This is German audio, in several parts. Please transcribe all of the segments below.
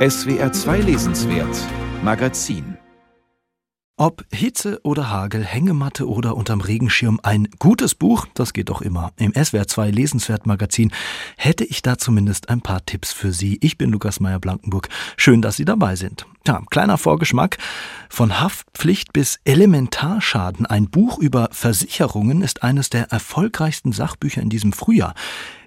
SWR 2 Lesenswert Magazin ob Hitze oder Hagel, Hängematte oder unterm Regenschirm, ein gutes Buch, das geht doch immer. Im SWR 2 Lesenswert Magazin hätte ich da zumindest ein paar Tipps für Sie. Ich bin Lukas Meyer-Blankenburg. Schön, dass Sie dabei sind. Ja, kleiner Vorgeschmack. Von Haftpflicht bis Elementarschaden. Ein Buch über Versicherungen ist eines der erfolgreichsten Sachbücher in diesem Frühjahr.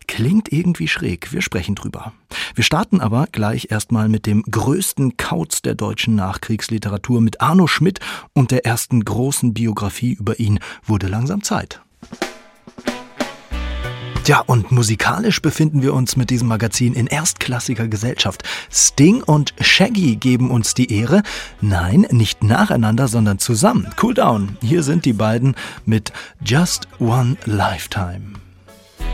Klingt irgendwie schräg, wir sprechen drüber. Wir starten aber gleich erstmal mit dem größten Kauz der deutschen Nachkriegsliteratur mit Arno Schmidt und der ersten großen Biografie über ihn wurde langsam Zeit. Ja, und musikalisch befinden wir uns mit diesem Magazin in erstklassiger Gesellschaft. Sting und Shaggy geben uns die Ehre. Nein, nicht nacheinander, sondern zusammen. Cool down. Hier sind die beiden mit Just One Lifetime.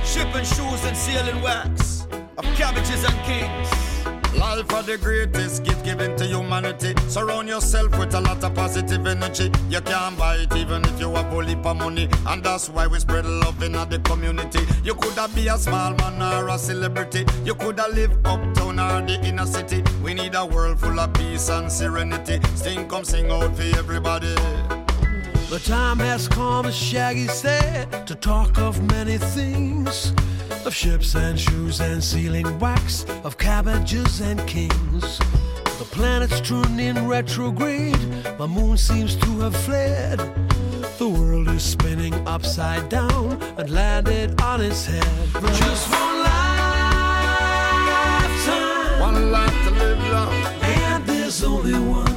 Shipping shoes and sealing wax of cabbages and kings. Life are the greatest gift given to humanity. Surround yourself with a lot of positive energy. You can't buy it even if you have bully for money. And that's why we spread love in the community. You could have be a small man or a celebrity. You could have live uptown or the inner city. We need a world full of peace and serenity. Sing, come sing out for everybody. The time has come, as Shaggy said, to talk of many things of ships and shoes and sealing wax, of cabbages and kings. The planet's turned in retrograde, my moon seems to have fled. The world is spinning upside down and landed on its head. But Just one lifetime, one life to live long, and there's only one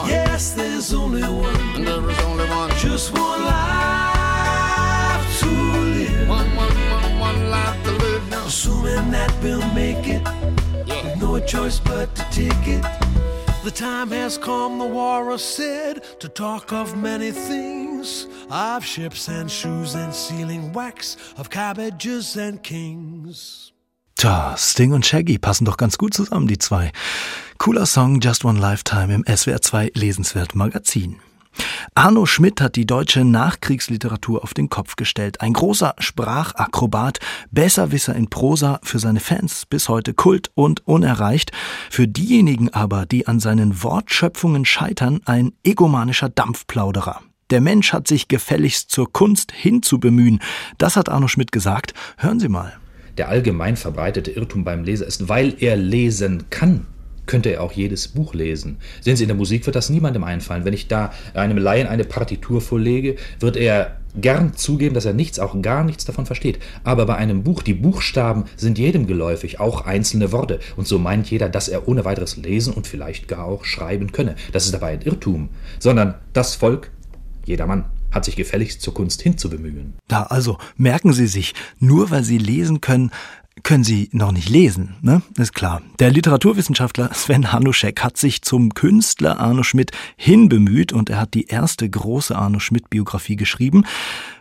one. Yes, there's only one. And there is only one. Just one life to live. One, one, one, one life to live now. Assuming that we'll make it. Yeah. With no choice but to take it. The time has come, the warrior said, to talk of many things of ships and shoes and sealing wax, of cabbages and kings. Tja, Sting und Shaggy passen doch ganz gut zusammen, die zwei. Cooler Song Just One Lifetime im SWR 2 Lesenswert Magazin. Arno Schmidt hat die deutsche Nachkriegsliteratur auf den Kopf gestellt. Ein großer Sprachakrobat, Besserwisser in Prosa, für seine Fans bis heute Kult und unerreicht. Für diejenigen aber, die an seinen Wortschöpfungen scheitern, ein egomanischer Dampfplauderer. Der Mensch hat sich gefälligst zur Kunst hinzubemühen. Das hat Arno Schmidt gesagt. Hören Sie mal der allgemein verbreitete Irrtum beim Leser ist, weil er lesen kann, könnte er auch jedes Buch lesen. Sehen Sie, in der Musik wird das niemandem einfallen. Wenn ich da einem Laien eine Partitur vorlege, wird er gern zugeben, dass er nichts, auch gar nichts davon versteht. Aber bei einem Buch, die Buchstaben sind jedem geläufig, auch einzelne Worte. Und so meint jeder, dass er ohne weiteres lesen und vielleicht gar auch schreiben könne. Das ist dabei ein Irrtum. Sondern das Volk, jedermann, hat sich gefälligst zur Kunst hinzubemühen. Da also merken Sie sich, nur weil Sie lesen können, können Sie noch nicht lesen, ne? Ist klar. Der Literaturwissenschaftler Sven Hanuschek hat sich zum Künstler Arno Schmidt hinbemüht und er hat die erste große Arno Schmidt Biografie geschrieben,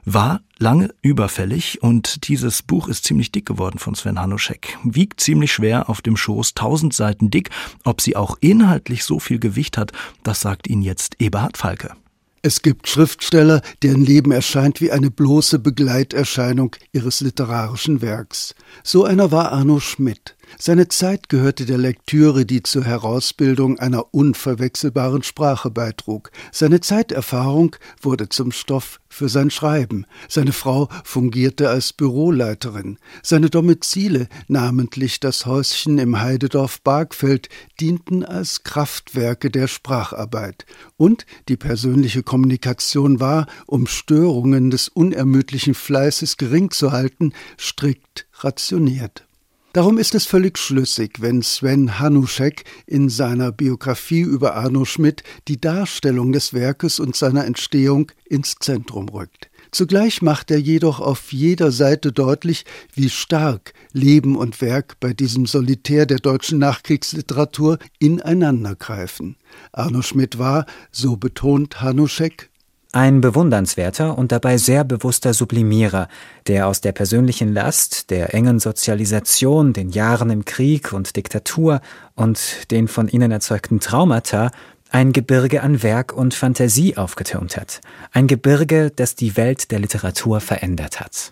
war lange überfällig und dieses Buch ist ziemlich dick geworden von Sven Hanuschek. Wiegt ziemlich schwer auf dem Schoß, tausend Seiten dick. Ob sie auch inhaltlich so viel Gewicht hat, das sagt Ihnen jetzt Eberhard Falke. Es gibt Schriftsteller, deren Leben erscheint wie eine bloße Begleiterscheinung ihres literarischen Werks. So einer war Arno Schmidt. Seine Zeit gehörte der Lektüre, die zur Herausbildung einer unverwechselbaren Sprache beitrug. Seine Zeiterfahrung wurde zum Stoff für sein Schreiben. Seine Frau fungierte als Büroleiterin. Seine Domizile, namentlich das Häuschen im Heidedorf Bargfeld, dienten als Kraftwerke der Spracharbeit. Und die persönliche Kommunikation war, um Störungen des unermüdlichen Fleißes gering zu halten, strikt rationiert. Darum ist es völlig schlüssig, wenn Sven Hanuschek in seiner Biografie über Arno Schmidt die Darstellung des Werkes und seiner Entstehung ins Zentrum rückt. Zugleich macht er jedoch auf jeder Seite deutlich, wie stark Leben und Werk bei diesem Solitär der deutschen Nachkriegsliteratur ineinandergreifen. Arno Schmidt war, so betont Hanuschek, ein bewundernswerter und dabei sehr bewusster Sublimierer, der aus der persönlichen Last, der engen Sozialisation, den Jahren im Krieg und Diktatur und den von ihnen erzeugten Traumata ein Gebirge an Werk und Fantasie aufgetürmt hat. Ein Gebirge, das die Welt der Literatur verändert hat.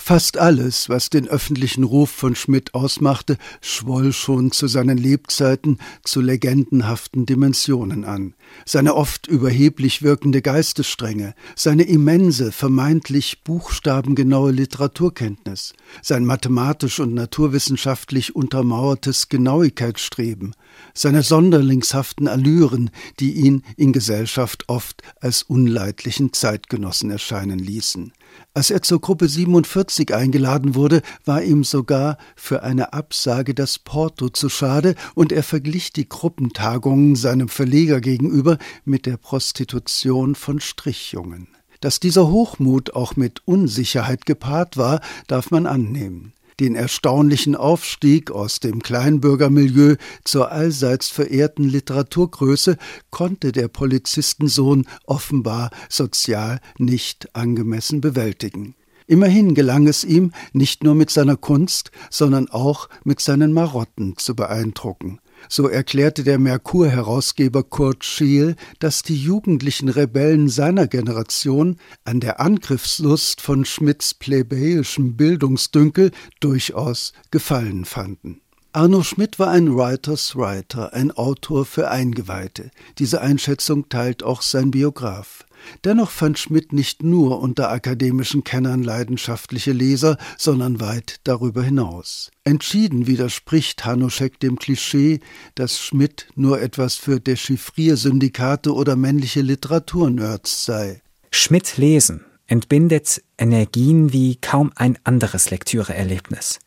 Fast alles, was den öffentlichen Ruf von Schmidt ausmachte, schwoll schon zu seinen Lebzeiten zu legendenhaften Dimensionen an. Seine oft überheblich wirkende Geistesstrenge, seine immense, vermeintlich buchstabengenaue Literaturkenntnis, sein mathematisch und naturwissenschaftlich untermauertes Genauigkeitsstreben, seine sonderlingshaften Allüren, die ihn in Gesellschaft oft als unleidlichen Zeitgenossen erscheinen ließen. Als er zur Gruppe 47 eingeladen wurde, war ihm sogar für eine Absage das Porto zu schade und er verglich die Gruppentagungen seinem Verleger gegenüber mit der Prostitution von Strichjungen. Dass dieser Hochmut auch mit Unsicherheit gepaart war, darf man annehmen den erstaunlichen Aufstieg aus dem Kleinbürgermilieu zur allseits verehrten Literaturgröße konnte der Polizistensohn offenbar sozial nicht angemessen bewältigen. Immerhin gelang es ihm, nicht nur mit seiner Kunst, sondern auch mit seinen Marotten zu beeindrucken. So erklärte der Merkur-Herausgeber Kurt Scheel, dass die jugendlichen Rebellen seiner Generation an der Angriffslust von Schmidts plebejischem Bildungsdünkel durchaus Gefallen fanden. Arno Schmidt war ein Writers Writer, ein Autor für Eingeweihte. Diese Einschätzung teilt auch sein Biograf. Dennoch fand Schmidt nicht nur unter akademischen Kennern leidenschaftliche Leser, sondern weit darüber hinaus. Entschieden widerspricht Hanuschek dem Klischee, dass Schmidt nur etwas für Dechiffriersyndikate oder männliche Literaturnerds sei. Schmidt lesen entbindet Energien wie kaum ein anderes Lektüreerlebnis.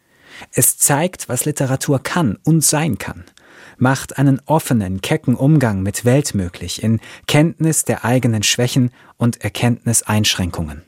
Es zeigt, was Literatur kann und sein kann macht einen offenen, kecken Umgang mit Welt möglich in Kenntnis der eigenen Schwächen und Erkenntniseinschränkungen.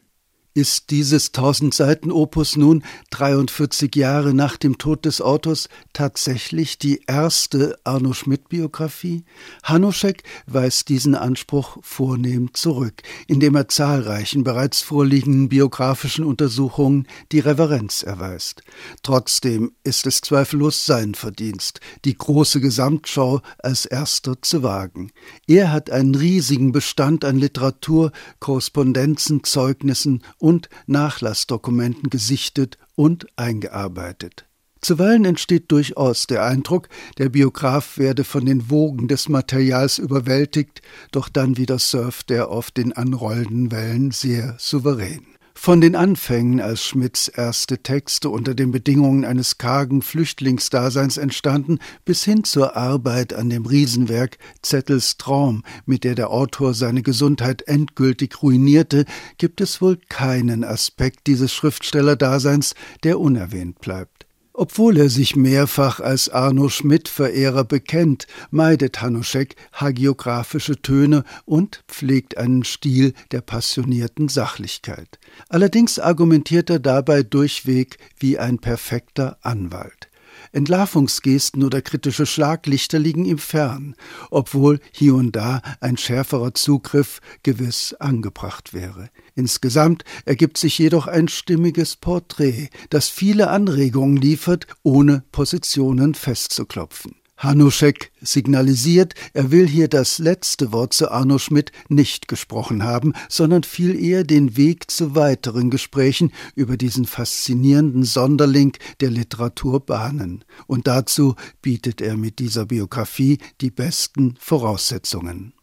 Ist dieses 1000 Seiten Opus nun 43 Jahre nach dem Tod des Autors tatsächlich die erste Arno Schmidt Biografie? Hanuschek weist diesen Anspruch vornehm zurück, indem er zahlreichen bereits vorliegenden biografischen Untersuchungen die Reverenz erweist. Trotzdem ist es zweifellos sein Verdienst, die große Gesamtschau als erster zu wagen. Er hat einen riesigen Bestand an Literatur, Korrespondenzen, Zeugnissen und Nachlassdokumenten gesichtet und eingearbeitet. Zuweilen entsteht durchaus der Eindruck, der Biograf werde von den Wogen des Materials überwältigt, doch dann wieder surft er auf den anrollenden Wellen sehr souverän. Von den Anfängen, als Schmidts erste Texte unter den Bedingungen eines kargen Flüchtlingsdaseins entstanden, bis hin zur Arbeit an dem Riesenwerk Zettels Traum, mit der der Autor seine Gesundheit endgültig ruinierte, gibt es wohl keinen Aspekt dieses Schriftstellerdaseins, der unerwähnt bleibt. Obwohl er sich mehrfach als Arno Schmidt-Verehrer bekennt, meidet Hanuschek hagiographische Töne und pflegt einen Stil der passionierten Sachlichkeit. Allerdings argumentiert er dabei durchweg wie ein perfekter Anwalt. Entlarvungsgesten oder kritische Schlaglichter liegen ihm fern, obwohl hier und da ein schärferer Zugriff gewiss angebracht wäre. Insgesamt ergibt sich jedoch ein stimmiges Porträt, das viele Anregungen liefert, ohne Positionen festzuklopfen. Hanuschek signalisiert, er will hier das letzte Wort zu Arno Schmidt nicht gesprochen haben, sondern viel eher den Weg zu weiteren Gesprächen über diesen faszinierenden Sonderling der Literatur bahnen. Und dazu bietet er mit dieser Biografie die besten Voraussetzungen.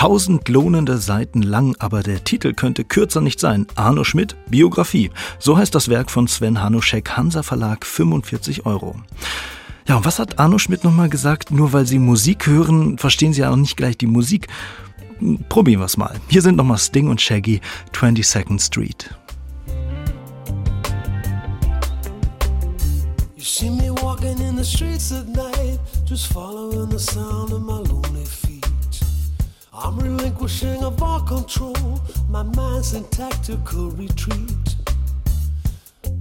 Tausend lohnende Seiten lang, aber der Titel könnte kürzer nicht sein. Arno Schmidt, Biografie. So heißt das Werk von Sven Hanuschek, Hansa Verlag, 45 Euro. Ja, und was hat Arno Schmidt nochmal gesagt? Nur weil Sie Musik hören, verstehen Sie ja auch nicht gleich die Musik. Probieren wir es mal. Hier sind nochmal Sting und Shaggy, 22nd Street. You see me walking in the streets at night, just following the sound of my lonely feet. I'm relinquishing of all control. My mind's in tactical retreat.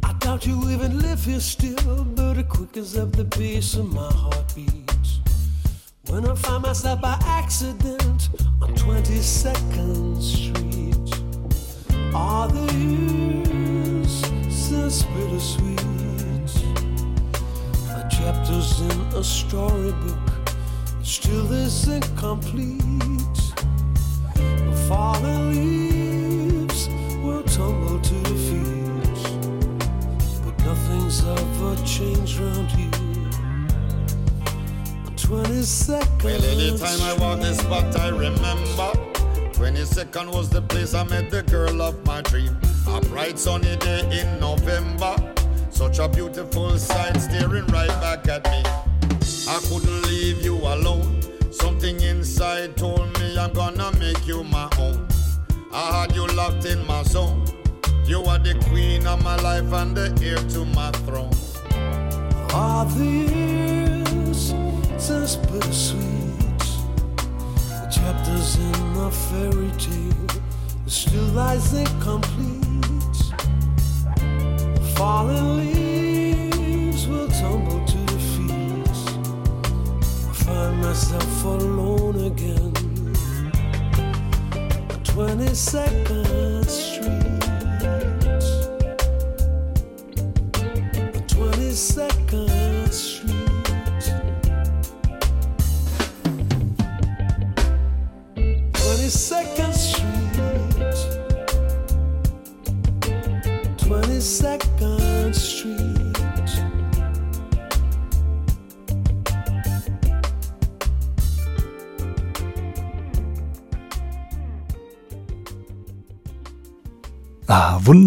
I doubt you even live here still, but it quickens up the pace of my heartbeat. When I find myself by accident on 22nd Street, all the years since bittersweet. The chapters in a storybook still this incomplete well, anytime I walk this spot, I remember. 22nd was the place I met the girl of my dream. A bright sunny day in November. Such a beautiful sight staring right back at me. I couldn't leave you alone. Something in inside told me I'm gonna make you my own. I had you locked in my zone. You are the queen of my life and the heir to my throne. Are the years just bittersweet? The chapters in the fairy tale still lies incomplete. Fallen leaves 22nd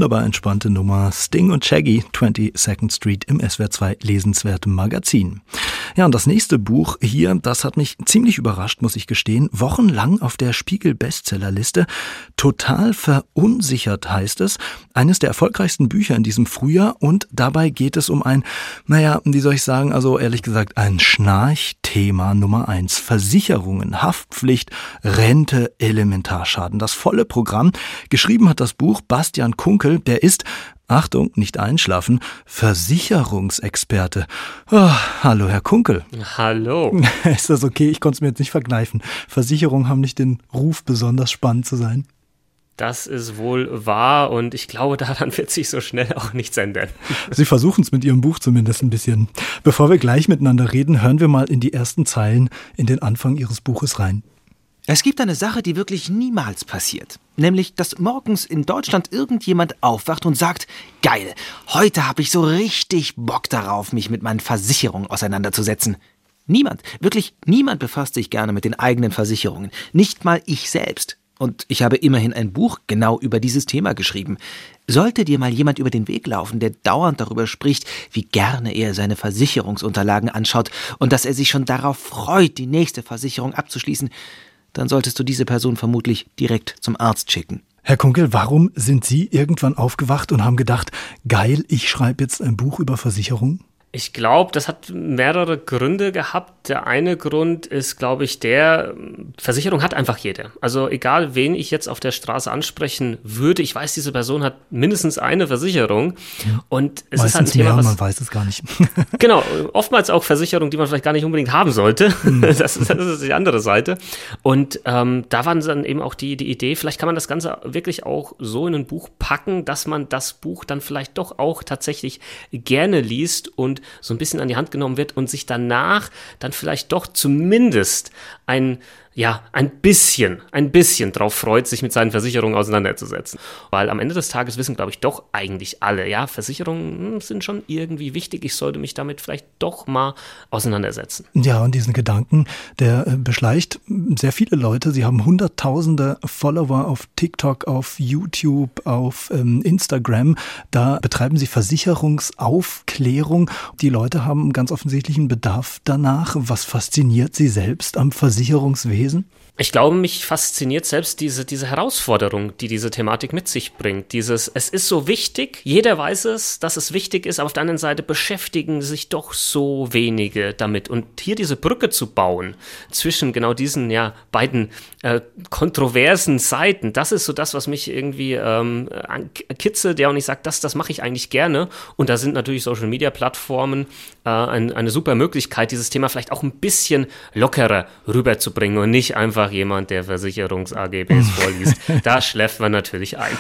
wunderbar entspannte Nummer. Sting und Shaggy, 22nd Street im SWR2 lesenswerten Magazin. Ja, und das nächste Buch hier, das hat mich ziemlich überrascht, muss ich gestehen. Wochenlang auf der Spiegel Bestsellerliste. Total verunsichert heißt es. Eines der erfolgreichsten Bücher in diesem Frühjahr und dabei geht es um ein, naja, wie soll ich sagen, also ehrlich gesagt, ein Schnarchthema Nummer eins. Versicherungen, Haftpflicht, Rente, Elementarschaden. Das volle Programm. Geschrieben hat das Buch Bastian Kunkel, der ist Achtung, nicht einschlafen, Versicherungsexperte. Oh, hallo, Herr Kunkel. Hallo. Ist das okay? Ich konnte es mir jetzt nicht verkneifen. Versicherungen haben nicht den Ruf, besonders spannend zu sein. Das ist wohl wahr und ich glaube, daran wird sich so schnell auch nichts ändern. Sie versuchen es mit Ihrem Buch zumindest ein bisschen. Bevor wir gleich miteinander reden, hören wir mal in die ersten Zeilen in den Anfang Ihres Buches rein. Es gibt eine Sache, die wirklich niemals passiert. Nämlich, dass morgens in Deutschland irgendjemand aufwacht und sagt, geil, heute habe ich so richtig Bock darauf, mich mit meinen Versicherungen auseinanderzusetzen. Niemand, wirklich niemand befasst sich gerne mit den eigenen Versicherungen. Nicht mal ich selbst. Und ich habe immerhin ein Buch genau über dieses Thema geschrieben. Sollte dir mal jemand über den Weg laufen, der dauernd darüber spricht, wie gerne er seine Versicherungsunterlagen anschaut und dass er sich schon darauf freut, die nächste Versicherung abzuschließen, dann solltest du diese Person vermutlich direkt zum Arzt schicken. Herr Kunkel, warum sind Sie irgendwann aufgewacht und haben gedacht, geil, ich schreibe jetzt ein Buch über Versicherungen? Ich glaube, das hat mehrere Gründe gehabt. Der eine Grund ist, glaube ich, der, Versicherung hat einfach jede. Also egal, wen ich jetzt auf der Straße ansprechen würde, ich weiß, diese Person hat mindestens eine Versicherung. Und es Meistens ist halt ein Thema, mehr, was, man weiß es gar nicht. genau, oftmals auch Versicherungen, die man vielleicht gar nicht unbedingt haben sollte. Mhm. Das, ist, das ist die andere Seite. Und ähm, da war dann eben auch die, die Idee, vielleicht kann man das Ganze wirklich auch so in ein Buch packen, dass man das Buch dann vielleicht doch auch tatsächlich gerne liest und so ein bisschen an die Hand genommen wird und sich danach dann vielleicht doch zumindest ein ja, ein bisschen, ein bisschen drauf freut, sich mit seinen Versicherungen auseinanderzusetzen. Weil am Ende des Tages wissen, glaube ich, doch eigentlich alle, ja, Versicherungen hm, sind schon irgendwie wichtig. Ich sollte mich damit vielleicht doch mal auseinandersetzen. Ja, und diesen Gedanken, der äh, beschleicht sehr viele Leute. Sie haben hunderttausende Follower auf TikTok, auf YouTube, auf ähm, Instagram. Da betreiben sie Versicherungsaufklärung. Die Leute haben ganz offensichtlichen Bedarf danach. Was fasziniert sie selbst am Versicherungswesen? Ich glaube, mich fasziniert selbst diese, diese Herausforderung, die diese Thematik mit sich bringt. Dieses, es ist so wichtig, jeder weiß es, dass es wichtig ist, aber auf der anderen Seite beschäftigen sich doch so wenige damit. Und hier diese Brücke zu bauen zwischen genau diesen ja, beiden äh, kontroversen Seiten, das ist so das, was mich irgendwie ähm, kitzelt, ja, und ich sage, das, das mache ich eigentlich gerne. Und da sind natürlich Social-Media-Plattformen äh, ein, eine super Möglichkeit, dieses Thema vielleicht auch ein bisschen lockerer rüberzubringen und nicht einfach jemand, der Versicherungs-AGBs vorliest. Da schläft man natürlich ein.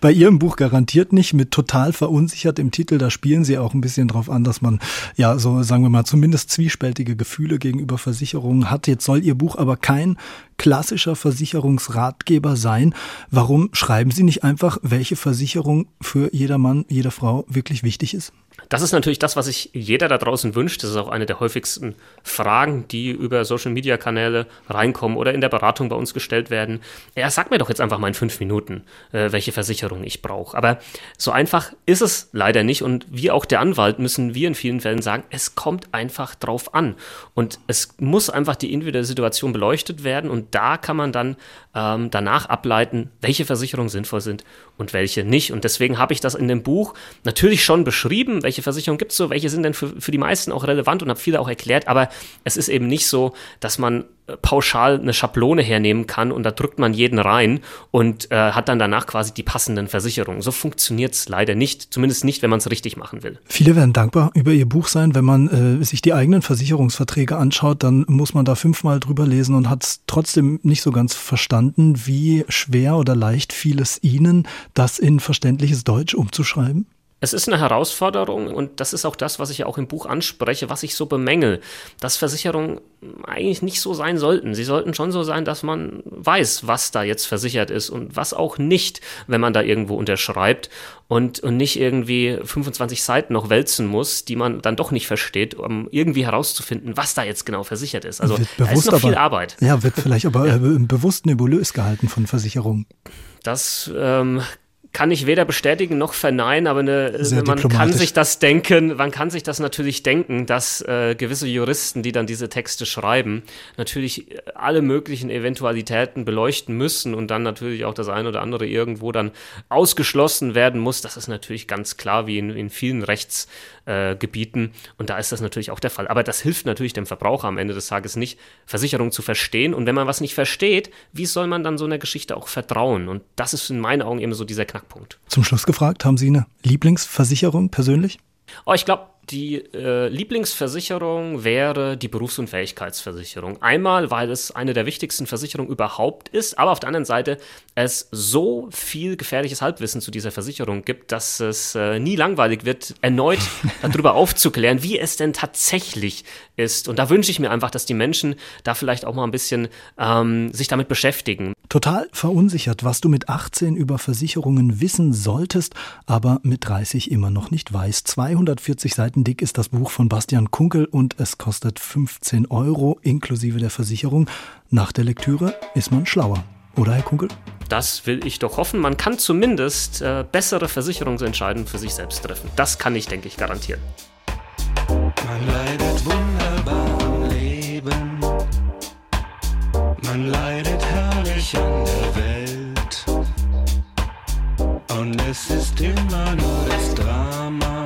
Bei Ihrem Buch garantiert nicht, mit total verunsichert im Titel, da spielen Sie auch ein bisschen drauf an, dass man, ja, so sagen wir mal, zumindest zwiespältige Gefühle gegenüber Versicherungen hat. Jetzt soll Ihr Buch aber kein klassischer Versicherungsratgeber sein. Warum schreiben Sie nicht einfach, welche Versicherung für jeder Mann, jede Frau wirklich wichtig ist? Das ist natürlich das, was sich jeder da draußen wünscht. Das ist auch eine der häufigsten Fragen, die über Social-Media-Kanäle reinkommen oder in der Beratung bei uns gestellt werden. Ja, sag mir doch jetzt einfach mal in fünf Minuten, äh, welche Versicherung ich brauche. Aber so einfach ist es leider nicht. Und wie auch der Anwalt müssen wir in vielen Fällen sagen, es kommt einfach drauf an. Und es muss einfach die individuelle Situation beleuchtet werden. Und da kann man dann ähm, danach ableiten, welche Versicherungen sinnvoll sind und welche nicht. Und deswegen habe ich das in dem Buch natürlich schon beschrieben, welche Versicherungen gibt es so, welche sind denn für, für die meisten auch relevant und habe viele auch erklärt, aber es ist eben nicht so, dass man äh, pauschal eine Schablone hernehmen kann und da drückt man jeden rein und äh, hat dann danach quasi die passenden Versicherungen. So funktioniert es leider nicht, zumindest nicht, wenn man es richtig machen will. Viele werden dankbar über ihr Buch sein. Wenn man äh, sich die eigenen Versicherungsverträge anschaut, dann muss man da fünfmal drüber lesen und hat es trotzdem nicht so ganz verstanden, wie schwer oder leicht fiel es Ihnen, das in verständliches Deutsch umzuschreiben? Es ist eine Herausforderung und das ist auch das, was ich ja auch im Buch anspreche, was ich so bemängel, dass Versicherungen eigentlich nicht so sein sollten. Sie sollten schon so sein, dass man weiß, was da jetzt versichert ist und was auch nicht, wenn man da irgendwo unterschreibt und, und nicht irgendwie 25 Seiten noch wälzen muss, die man dann doch nicht versteht, um irgendwie herauszufinden, was da jetzt genau versichert ist. Also da ist noch viel Arbeit. Ja, wird vielleicht aber ja. Äh, bewusst nebulös gehalten von Versicherungen. Das ähm, kann ich weder bestätigen noch verneinen, aber eine, man kann sich das denken, man kann sich das natürlich denken, dass äh, gewisse Juristen, die dann diese Texte schreiben, natürlich alle möglichen Eventualitäten beleuchten müssen und dann natürlich auch das eine oder andere irgendwo dann ausgeschlossen werden muss. Das ist natürlich ganz klar, wie in, in vielen Rechtsgebieten. Äh, und da ist das natürlich auch der Fall. Aber das hilft natürlich dem Verbraucher am Ende des Tages nicht, Versicherungen zu verstehen. Und wenn man was nicht versteht, wie soll man dann so einer Geschichte auch vertrauen? Und das ist in meinen Augen eben so dieser. Knackpunkt. Zum Schluss gefragt, haben Sie eine Lieblingsversicherung persönlich? Oh, ich glaube, die äh, Lieblingsversicherung wäre die Berufsunfähigkeitsversicherung. Einmal, weil es eine der wichtigsten Versicherungen überhaupt ist, aber auf der anderen Seite es so viel gefährliches Halbwissen zu dieser Versicherung gibt, dass es äh, nie langweilig wird, erneut darüber aufzuklären, wie es denn tatsächlich ist. Und da wünsche ich mir einfach, dass die Menschen da vielleicht auch mal ein bisschen ähm, sich damit beschäftigen. Total verunsichert, was du mit 18 über Versicherungen wissen solltest, aber mit 30 immer noch nicht weißt. 240 Seiten Seiten dick ist das Buch von Bastian Kunkel und es kostet 15 Euro inklusive der Versicherung. Nach der Lektüre ist man schlauer. Oder, Herr Kunkel? Das will ich doch hoffen. Man kann zumindest äh, bessere Versicherungsentscheidungen für sich selbst treffen. Das kann ich, denke ich, garantieren. Man leidet wunderbar am Leben. Man leidet herrlich an der Welt. Und es ist immer nur das Drama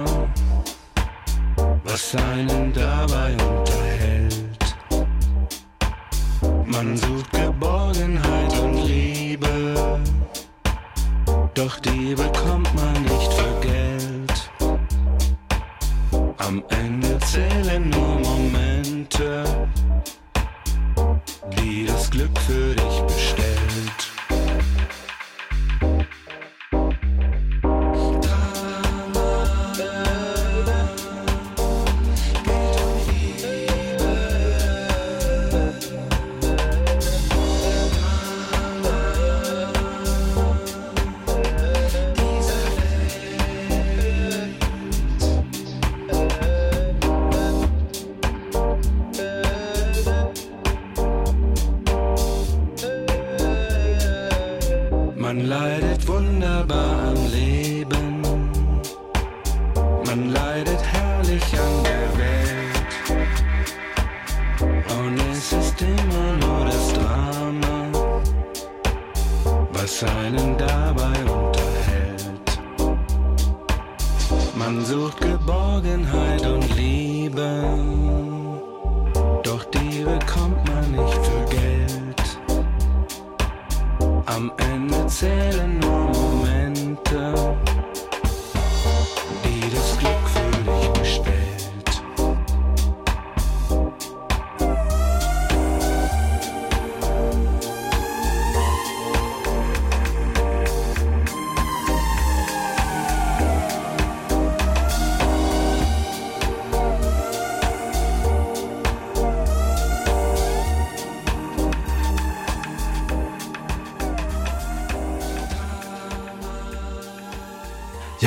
was einen dabei unterhält. Man sucht Geborgenheit und Liebe, doch die bekommt man nicht für Geld. Am Ende zählen nur Momente, die das Glück für dich bestellt.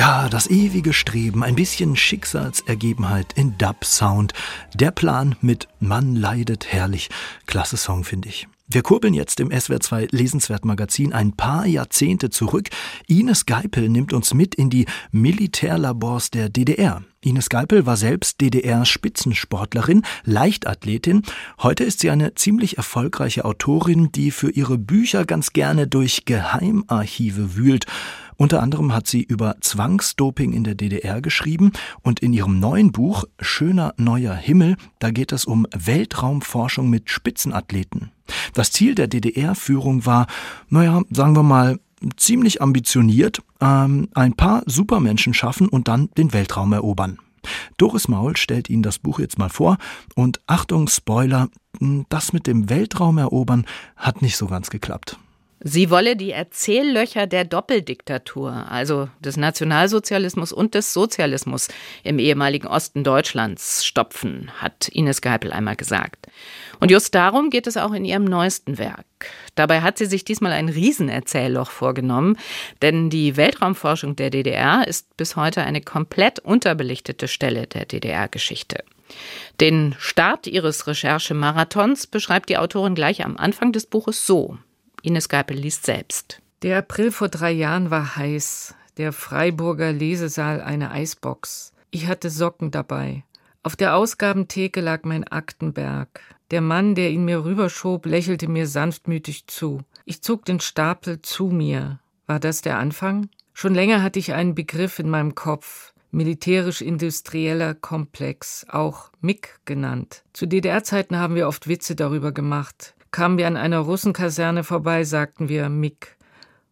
Ja, das ewige Streben, ein bisschen Schicksalsergebenheit in Dub-Sound. Der Plan mit Mann leidet herrlich. Klasse Song, finde ich. Wir kurbeln jetzt im SWR2 Lesenswert Magazin ein paar Jahrzehnte zurück. Ines Geipel nimmt uns mit in die Militärlabors der DDR. Ines Geipel war selbst DDR-Spitzensportlerin, Leichtathletin. Heute ist sie eine ziemlich erfolgreiche Autorin, die für ihre Bücher ganz gerne durch Geheimarchive wühlt. Unter anderem hat sie über Zwangsdoping in der DDR geschrieben und in ihrem neuen Buch Schöner neuer Himmel, da geht es um Weltraumforschung mit Spitzenathleten. Das Ziel der DDR-Führung war, naja, sagen wir mal, ziemlich ambitioniert, ähm, ein paar Supermenschen schaffen und dann den Weltraum erobern. Doris Maul stellt Ihnen das Buch jetzt mal vor und Achtung, Spoiler, das mit dem Weltraum erobern hat nicht so ganz geklappt. Sie wolle die Erzähllöcher der Doppeldiktatur, also des Nationalsozialismus und des Sozialismus im ehemaligen Osten Deutschlands stopfen, hat Ines Geipel einmal gesagt. Und just darum geht es auch in ihrem neuesten Werk. Dabei hat sie sich diesmal ein Riesenerzählloch vorgenommen, denn die Weltraumforschung der DDR ist bis heute eine komplett unterbelichtete Stelle der DDR-Geschichte. Den Start ihres Recherchemarathons beschreibt die Autorin gleich am Anfang des Buches so. Ines Geipel liest selbst. Der April vor drei Jahren war heiß. Der Freiburger Lesesaal eine Eisbox. Ich hatte Socken dabei. Auf der Ausgabentheke lag mein Aktenberg. Der Mann, der ihn mir rüberschob, lächelte mir sanftmütig zu. Ich zog den Stapel zu mir. War das der Anfang? Schon länger hatte ich einen Begriff in meinem Kopf. Militärisch-industrieller Komplex, auch MIG genannt. Zu DDR-Zeiten haben wir oft Witze darüber gemacht. Kamen wir an einer Russenkaserne vorbei, sagten wir Mick.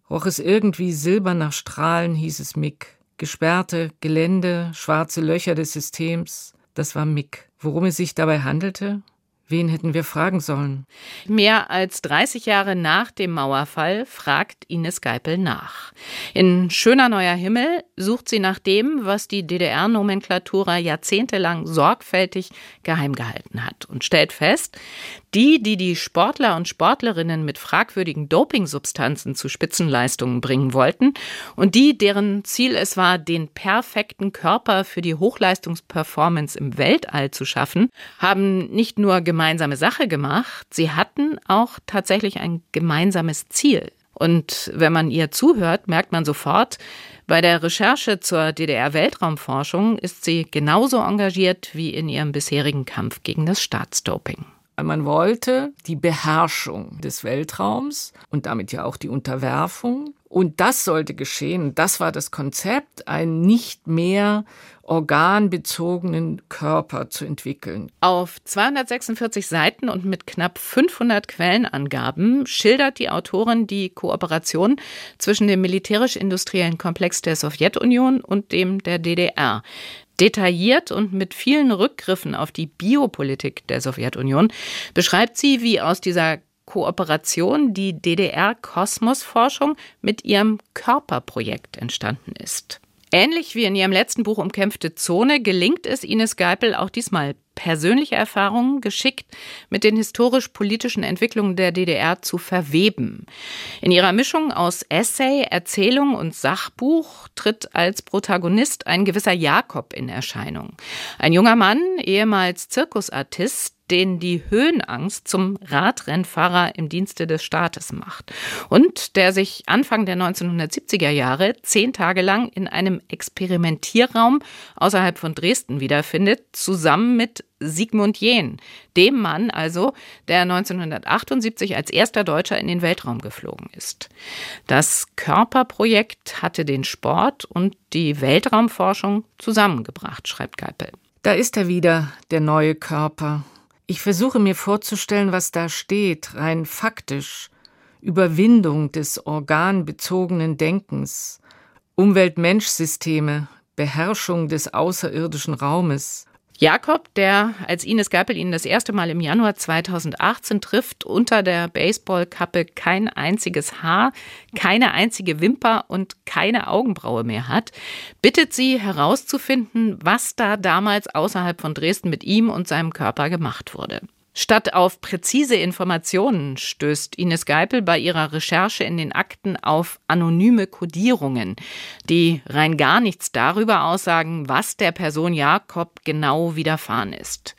Roch es irgendwie silber nach Strahlen, hieß es Mick. Gesperrte Gelände, schwarze Löcher des Systems, das war Mick. Worum es sich dabei handelte? Wen hätten wir fragen sollen? Mehr als 30 Jahre nach dem Mauerfall fragt Ines Geipel nach. In Schöner neuer Himmel sucht sie nach dem, was die DDR-Nomenklatura jahrzehntelang sorgfältig geheim gehalten hat und stellt fest, die, die die Sportler und Sportlerinnen mit fragwürdigen Dopingsubstanzen zu Spitzenleistungen bringen wollten und die, deren Ziel es war, den perfekten Körper für die Hochleistungsperformance im Weltall zu schaffen, haben nicht nur gemeinsame Sache gemacht, sie hatten auch tatsächlich ein gemeinsames Ziel. Und wenn man ihr zuhört, merkt man sofort, bei der Recherche zur DDR-Weltraumforschung ist sie genauso engagiert wie in ihrem bisherigen Kampf gegen das Staatsdoping. Man wollte die Beherrschung des Weltraums und damit ja auch die Unterwerfung. Und das sollte geschehen. Das war das Konzept, einen nicht mehr organbezogenen Körper zu entwickeln. Auf 246 Seiten und mit knapp 500 Quellenangaben schildert die Autorin die Kooperation zwischen dem militärisch-industriellen Komplex der Sowjetunion und dem der DDR. Detailliert und mit vielen Rückgriffen auf die Biopolitik der Sowjetunion beschreibt sie, wie aus dieser Kooperation die DDR-Kosmosforschung mit ihrem Körperprojekt entstanden ist. Ähnlich wie in ihrem letzten Buch Umkämpfte Zone gelingt es Ines Geipel auch diesmal persönliche Erfahrungen geschickt mit den historisch-politischen Entwicklungen der DDR zu verweben. In ihrer Mischung aus Essay, Erzählung und Sachbuch tritt als Protagonist ein gewisser Jakob in Erscheinung. Ein junger Mann, ehemals Zirkusartist, den die Höhenangst zum Radrennfahrer im Dienste des Staates macht und der sich Anfang der 1970er Jahre zehn Tage lang in einem Experimentierraum außerhalb von Dresden wiederfindet, zusammen mit Sigmund Jähn, dem Mann also, der 1978 als erster Deutscher in den Weltraum geflogen ist. Das Körperprojekt hatte den Sport und die Weltraumforschung zusammengebracht, schreibt Geipel. Da ist er wieder, der neue Körper, ich versuche mir vorzustellen, was da steht, rein faktisch. Überwindung des organbezogenen Denkens, Umwelt-Mensch-Systeme, Beherrschung des außerirdischen Raumes, Jakob, der als Ines Geipel ihn das erste Mal im Januar 2018 trifft, unter der Baseballkappe kein einziges Haar, keine einzige Wimper und keine Augenbraue mehr hat, bittet sie herauszufinden, was da damals außerhalb von Dresden mit ihm und seinem Körper gemacht wurde. Statt auf präzise Informationen stößt Ines Geipel bei ihrer Recherche in den Akten auf anonyme Kodierungen, die rein gar nichts darüber aussagen, was der Person Jakob genau widerfahren ist.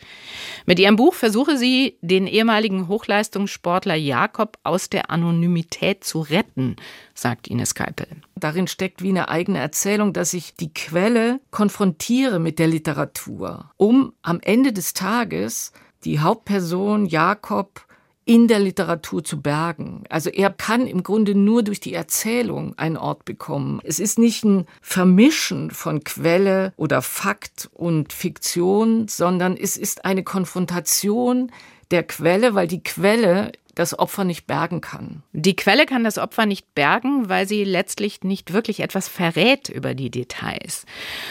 Mit ihrem Buch versuche sie, den ehemaligen Hochleistungssportler Jakob aus der Anonymität zu retten, sagt Ines Geipel. Darin steckt wie eine eigene Erzählung, dass ich die Quelle konfrontiere mit der Literatur, um am Ende des Tages die Hauptperson Jakob in der Literatur zu bergen. Also er kann im Grunde nur durch die Erzählung einen Ort bekommen. Es ist nicht ein Vermischen von Quelle oder Fakt und Fiktion, sondern es ist eine Konfrontation der Quelle, weil die Quelle das Opfer nicht bergen kann. Die Quelle kann das Opfer nicht bergen, weil sie letztlich nicht wirklich etwas verrät über die Details.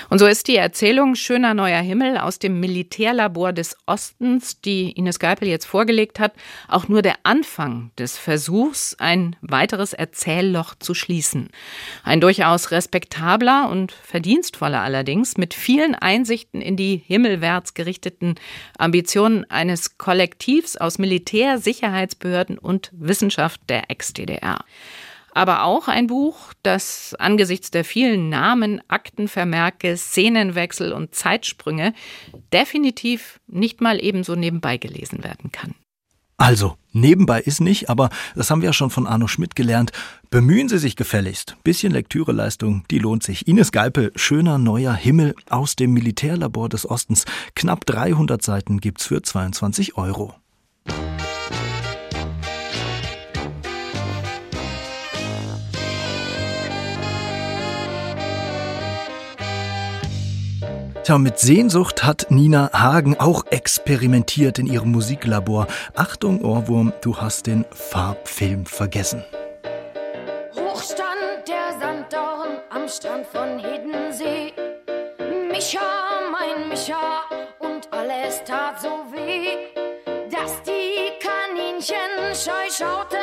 Und so ist die Erzählung Schöner neuer Himmel aus dem Militärlabor des Ostens, die Ines Geipel jetzt vorgelegt hat, auch nur der Anfang des Versuchs, ein weiteres Erzählloch zu schließen. Ein durchaus respektabler und verdienstvoller allerdings, mit vielen Einsichten in die himmelwärts gerichteten Ambitionen eines Kollektivs aus Militär, Sicherheitsbehörden, Behörden und Wissenschaft der Ex-DDR. Aber auch ein Buch, das angesichts der vielen Namen, Aktenvermerke, Szenenwechsel und Zeitsprünge definitiv nicht mal ebenso nebenbei gelesen werden kann. Also, nebenbei ist nicht, aber das haben wir ja schon von Arno Schmidt gelernt. Bemühen Sie sich gefälligst. Bisschen Lektüreleistung, die lohnt sich. Ines Geipel, Schöner neuer Himmel aus dem Militärlabor des Ostens. Knapp 300 Seiten gibt's für 22 Euro. Tja, mit Sehnsucht hat Nina Hagen auch experimentiert in ihrem Musiklabor. Achtung, Ohrwurm, du hast den Farbfilm vergessen. Hochstand der Sanddorn am Strand von Hiddensee. Micha, mein Micha, und alles tat so weh, dass die Kaninchen scheu schauten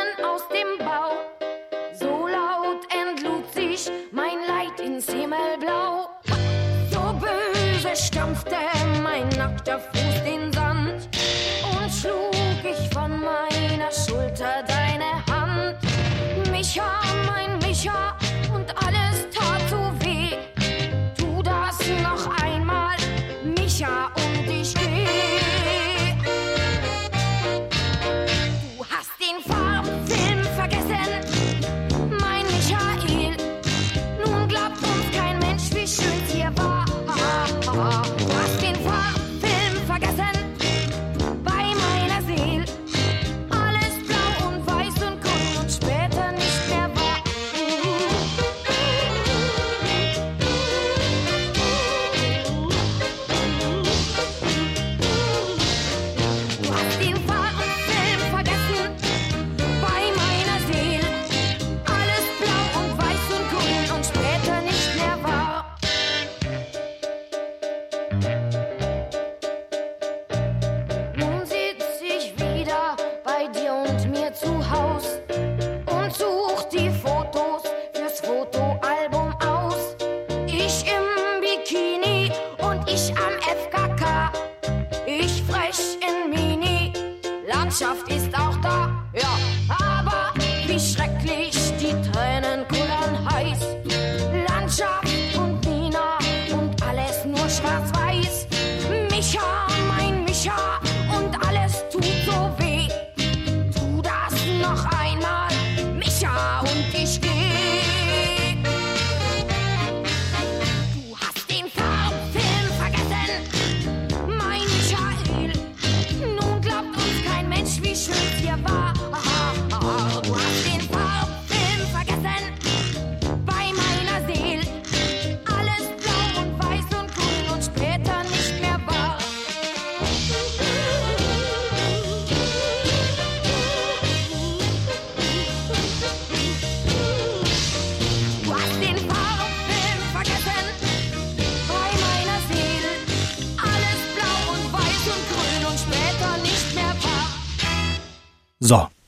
nur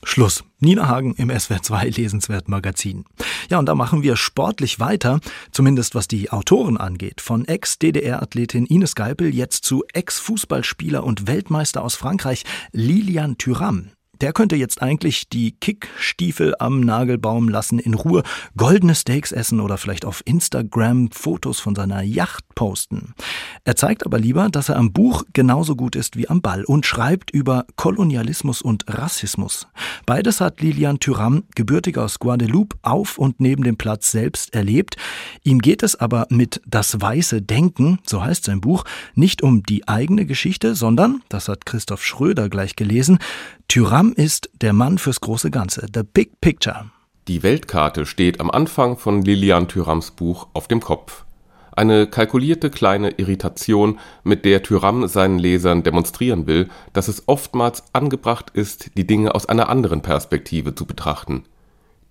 Schluss. Nina Hagen im SWR2 Lesenswert Magazin. Ja, und da machen wir sportlich weiter, zumindest was die Autoren angeht. Von Ex-DDR-Athletin Ines Geipel jetzt zu Ex-Fußballspieler und Weltmeister aus Frankreich Lilian Thuram. Der könnte jetzt eigentlich die Kickstiefel am Nagelbaum lassen, in Ruhe goldene Steaks essen oder vielleicht auf Instagram Fotos von seiner Yacht posten. Er zeigt aber lieber, dass er am Buch genauso gut ist wie am Ball und schreibt über Kolonialismus und Rassismus. Beides hat Lilian Thuram, gebürtig aus Guadeloupe, auf und neben dem Platz selbst erlebt. Ihm geht es aber mit Das weiße Denken, so heißt sein Buch, nicht um die eigene Geschichte, sondern, das hat Christoph Schröder gleich gelesen, Tyram ist der Mann fürs große Ganze, the big picture. Die Weltkarte steht am Anfang von Lilian Thürams Buch auf dem Kopf. Eine kalkulierte kleine Irritation, mit der Tyram seinen Lesern demonstrieren will, dass es oftmals angebracht ist, die Dinge aus einer anderen Perspektive zu betrachten.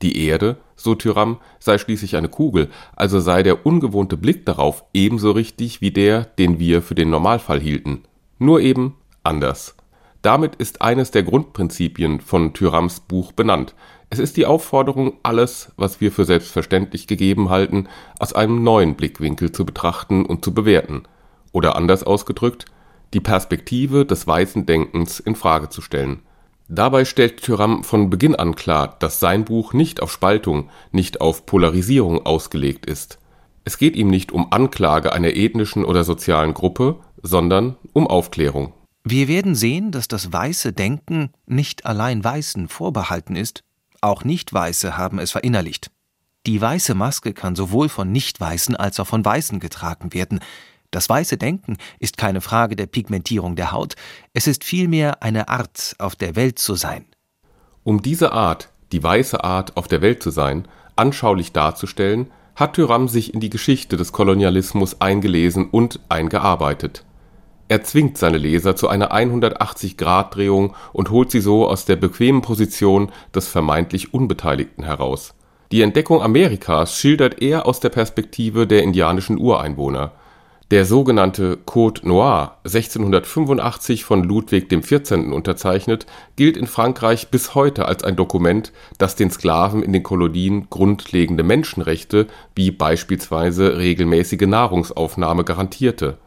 Die Erde, so Tyram, sei schließlich eine Kugel, also sei der ungewohnte Blick darauf ebenso richtig wie der, den wir für den Normalfall hielten. Nur eben anders. Damit ist eines der Grundprinzipien von Thürams Buch benannt. Es ist die Aufforderung, alles, was wir für selbstverständlich gegeben halten, aus einem neuen Blickwinkel zu betrachten und zu bewerten. Oder anders ausgedrückt, die Perspektive des weißen Denkens in Frage zu stellen. Dabei stellt Thüram von Beginn an klar, dass sein Buch nicht auf Spaltung, nicht auf Polarisierung ausgelegt ist. Es geht ihm nicht um Anklage einer ethnischen oder sozialen Gruppe, sondern um Aufklärung. Wir werden sehen, dass das weiße Denken nicht allein Weißen vorbehalten ist, auch Nicht-Weiße haben es verinnerlicht. Die weiße Maske kann sowohl von Nicht-Weißen als auch von Weißen getragen werden. Das weiße Denken ist keine Frage der Pigmentierung der Haut, es ist vielmehr eine Art, auf der Welt zu sein. Um diese Art, die weiße Art, auf der Welt zu sein, anschaulich darzustellen, hat Thüram sich in die Geschichte des Kolonialismus eingelesen und eingearbeitet. Er zwingt seine Leser zu einer 180-Grad-Drehung und holt sie so aus der bequemen Position des vermeintlich Unbeteiligten heraus. Die Entdeckung Amerikas schildert er aus der Perspektive der indianischen Ureinwohner. Der sogenannte Code Noir, 1685 von Ludwig XIV. unterzeichnet, gilt in Frankreich bis heute als ein Dokument, das den Sklaven in den Kolonien grundlegende Menschenrechte wie beispielsweise regelmäßige Nahrungsaufnahme garantierte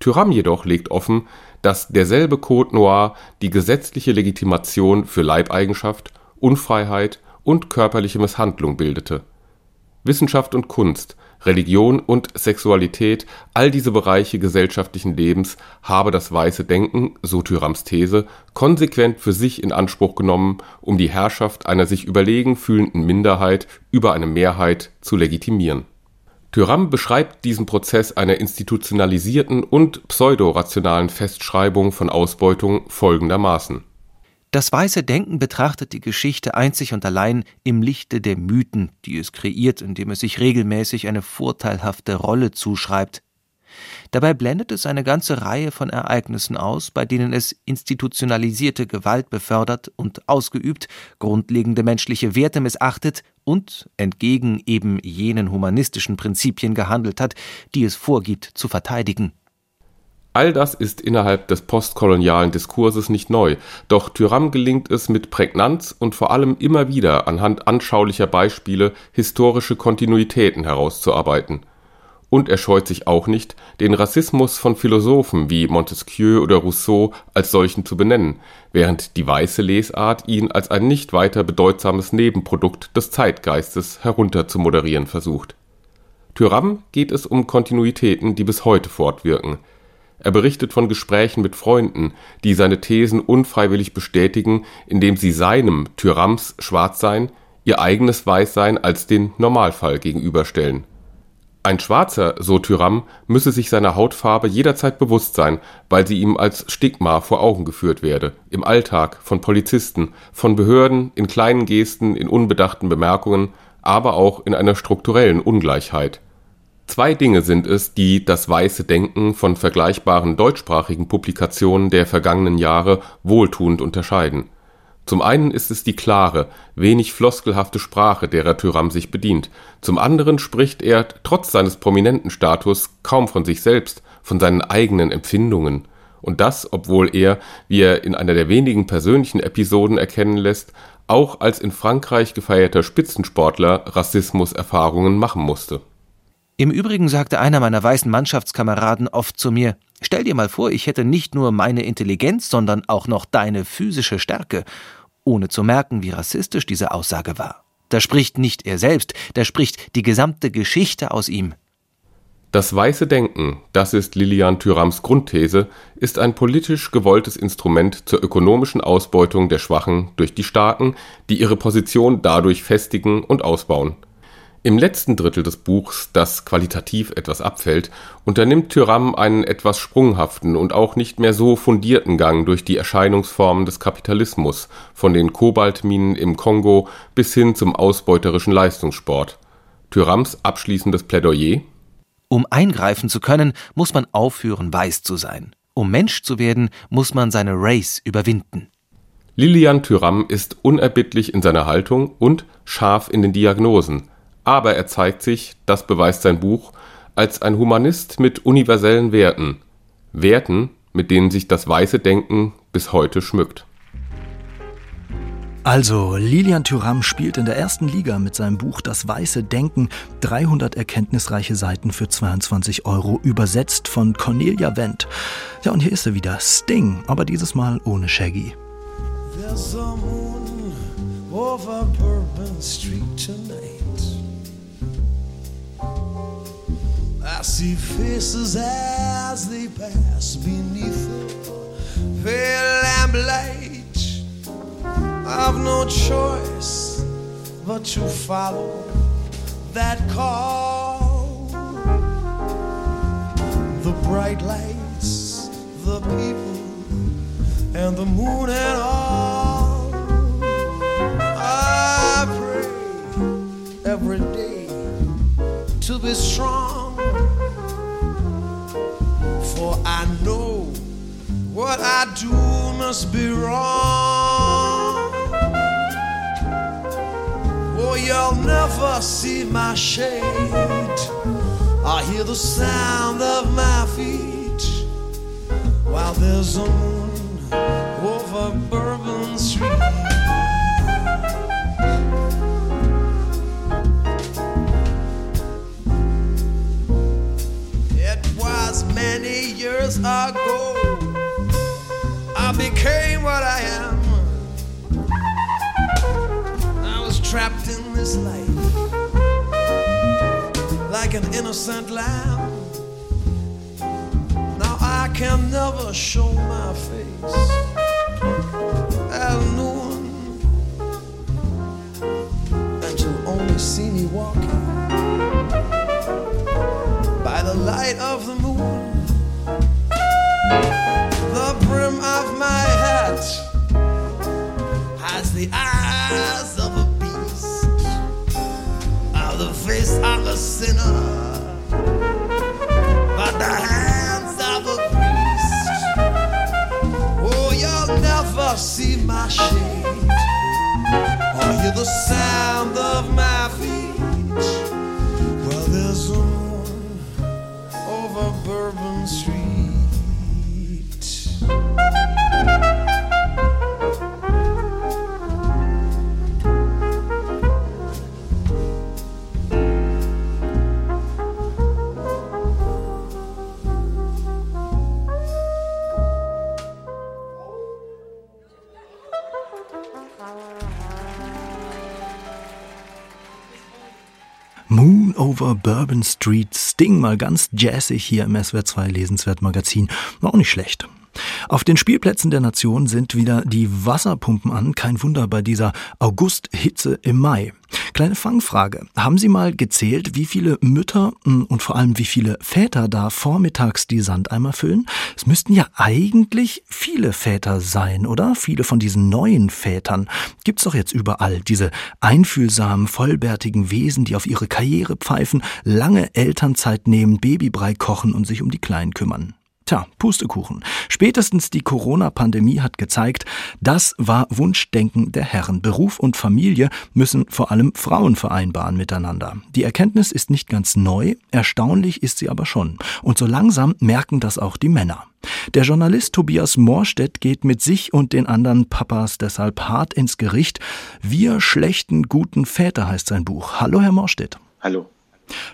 Tyram jedoch legt offen, dass derselbe Code Noir die gesetzliche Legitimation für Leibeigenschaft, Unfreiheit und körperliche Misshandlung bildete. Wissenschaft und Kunst, Religion und Sexualität, all diese Bereiche gesellschaftlichen Lebens habe das weiße Denken, so Thürams These, konsequent für sich in Anspruch genommen, um die Herrschaft einer sich überlegen fühlenden Minderheit über eine Mehrheit zu legitimieren Tyram beschreibt diesen Prozess einer institutionalisierten und pseudorationalen Festschreibung von Ausbeutung folgendermaßen: Das weiße Denken betrachtet die Geschichte einzig und allein im Lichte der Mythen, die es kreiert, indem es sich regelmäßig eine vorteilhafte Rolle zuschreibt Dabei blendet es eine ganze Reihe von Ereignissen aus, bei denen es institutionalisierte Gewalt befördert und ausgeübt, grundlegende menschliche Werte missachtet und entgegen eben jenen humanistischen Prinzipien gehandelt hat, die es vorgibt zu verteidigen. All das ist innerhalb des postkolonialen Diskurses nicht neu, doch Tyram gelingt es mit Prägnanz und vor allem immer wieder anhand anschaulicher Beispiele historische Kontinuitäten herauszuarbeiten und er scheut sich auch nicht, den Rassismus von Philosophen wie Montesquieu oder Rousseau als solchen zu benennen, während die weiße Lesart ihn als ein nicht weiter bedeutsames Nebenprodukt des Zeitgeistes herunterzumoderieren versucht. Tyram geht es um Kontinuitäten, die bis heute fortwirken. Er berichtet von Gesprächen mit Freunden, die seine Thesen unfreiwillig bestätigen, indem sie seinem Tyrams Schwarzsein ihr eigenes Weißsein als den Normalfall gegenüberstellen ein Schwarzer, so Tyram, müsse sich seiner Hautfarbe jederzeit bewusst sein, weil sie ihm als Stigma vor Augen geführt werde, im Alltag, von Polizisten, von Behörden, in kleinen Gesten, in unbedachten Bemerkungen, aber auch in einer strukturellen Ungleichheit. Zwei Dinge sind es, die das weiße Denken von vergleichbaren deutschsprachigen Publikationen der vergangenen Jahre wohltuend unterscheiden zum einen ist es die klare, wenig floskelhafte Sprache, derer Tyram sich bedient, zum anderen spricht er trotz seines prominenten Status kaum von sich selbst, von seinen eigenen Empfindungen. Und das, obwohl er, wie er in einer der wenigen persönlichen Episoden erkennen lässt, auch als in Frankreich gefeierter Spitzensportler Rassismuserfahrungen machen musste. Im Übrigen sagte einer meiner weißen Mannschaftskameraden oft zu mir, stell dir mal vor, ich hätte nicht nur meine Intelligenz, sondern auch noch deine physische Stärke, ohne zu merken, wie rassistisch diese Aussage war. Da spricht nicht er selbst, da spricht die gesamte Geschichte aus ihm. Das weiße Denken, das ist Lilian Thürams Grundthese, ist ein politisch gewolltes Instrument zur ökonomischen Ausbeutung der Schwachen durch die Starken, die ihre Position dadurch festigen und ausbauen. Im letzten Drittel des Buchs, das qualitativ etwas abfällt, unternimmt Tyram einen etwas sprunghaften und auch nicht mehr so fundierten Gang durch die Erscheinungsformen des Kapitalismus, von den Kobaltminen im Kongo bis hin zum ausbeuterischen Leistungssport. Tyrams abschließendes Plädoyer Um eingreifen zu können, muss man aufhören, weiß zu sein. Um Mensch zu werden, muss man seine Race überwinden. Lilian Tyram ist unerbittlich in seiner Haltung und scharf in den Diagnosen, aber er zeigt sich, das beweist sein Buch, als ein Humanist mit universellen Werten, Werten, mit denen sich das weiße Denken bis heute schmückt. Also, Lilian Thuram spielt in der ersten Liga mit seinem Buch Das weiße Denken 300 erkenntnisreiche Seiten für 22 Euro, übersetzt von Cornelia Wendt. Ja, und hier ist er wieder, Sting, aber dieses Mal ohne Shaggy. There's a moon over Bourbon Street tonight. I see faces as they pass beneath the pale lamplight. I've no choice but to follow that call. The bright lights, the people, and the moon and all. I pray every day to be strong. For I know what I do must be wrong. Oh, you'll never see my shade. I hear the sound of my feet while there's a moon over Bourbon years ago. I became what I am. I was trapped in this life like an innocent lamb. Now I can never show my face at noon and you'll only see me walking by the light of the moon. Sinner, the hands of a priest. Oh, you'll never see my shade or hear the sound of my Bourbon Street, Sting mal ganz jazzig hier im SWR 2 Lesenswert Magazin. War auch nicht schlecht. Auf den Spielplätzen der Nation sind wieder die Wasserpumpen an. Kein Wunder bei dieser Augusthitze im Mai. Kleine Fangfrage. Haben Sie mal gezählt, wie viele Mütter mm, und vor allem wie viele Väter da vormittags die Sandeimer füllen? Es müssten ja eigentlich viele Väter sein, oder? Viele von diesen neuen Vätern. Gibt's doch jetzt überall diese einfühlsamen, vollbärtigen Wesen, die auf ihre Karriere pfeifen, lange Elternzeit nehmen, Babybrei kochen und sich um die Kleinen kümmern. Tja, Pustekuchen. Spätestens die Corona-Pandemie hat gezeigt, das war Wunschdenken der Herren. Beruf und Familie müssen vor allem Frauen vereinbaren miteinander. Die Erkenntnis ist nicht ganz neu, erstaunlich ist sie aber schon. Und so langsam merken das auch die Männer. Der Journalist Tobias Morstedt geht mit sich und den anderen Papas deshalb hart ins Gericht. Wir schlechten guten Väter heißt sein Buch. Hallo, Herr Morstedt. Hallo.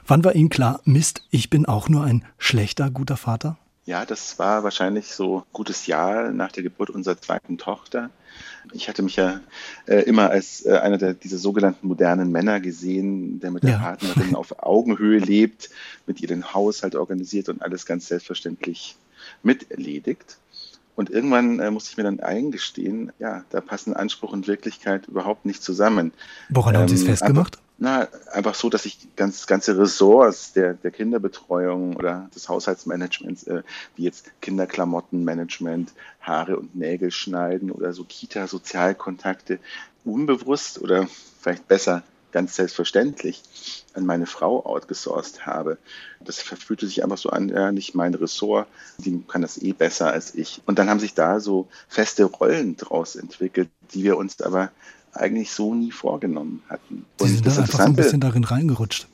Wann war Ihnen klar, Mist, ich bin auch nur ein schlechter guter Vater? Ja, das war wahrscheinlich so ein gutes Jahr nach der Geburt unserer zweiten Tochter. Ich hatte mich ja äh, immer als äh, einer der, dieser sogenannten modernen Männer gesehen, der mit der Ja. Partnerin auf Augenhöhe lebt, mit ihr den Haushalt organisiert und alles ganz selbstverständlich miterledigt. Und irgendwann äh, musste ich mir dann eingestehen, ja, da passen Anspruch und Wirklichkeit überhaupt nicht zusammen. Woran haben Sie es Ähm, festgemacht? Na, einfach so, dass ich ganz, ganze Ressorts der, der Kinderbetreuung oder des Haushaltsmanagements, äh, wie jetzt Kinderklamottenmanagement, Haare und Nägel schneiden oder so Kita-Sozialkontakte, unbewusst oder vielleicht besser ganz selbstverständlich an meine Frau outgesourced habe. Das fühlte sich einfach so an, ja, nicht mein Ressort, die kann das eh besser als ich. Und dann haben sich da so feste Rollen draus entwickelt, die wir uns aber eigentlich so nie vorgenommen hatten. Sie sind dann einfach so ein bisschen darin reingerutscht.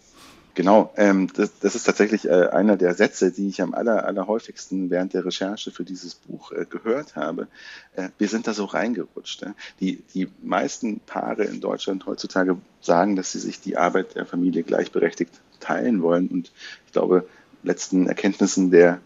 Genau, ähm, das, das ist tatsächlich äh, einer der Sätze, die ich am aller, allerhäufigsten während der Recherche für dieses Buch äh, gehört habe. Äh, wir sind da so reingerutscht. Die, die meisten Paare in Deutschland heutzutage sagen, dass sie sich die Arbeit der Familie gleichberechtigt teilen wollen. Und ich glaube, letzten Erkenntnissen der,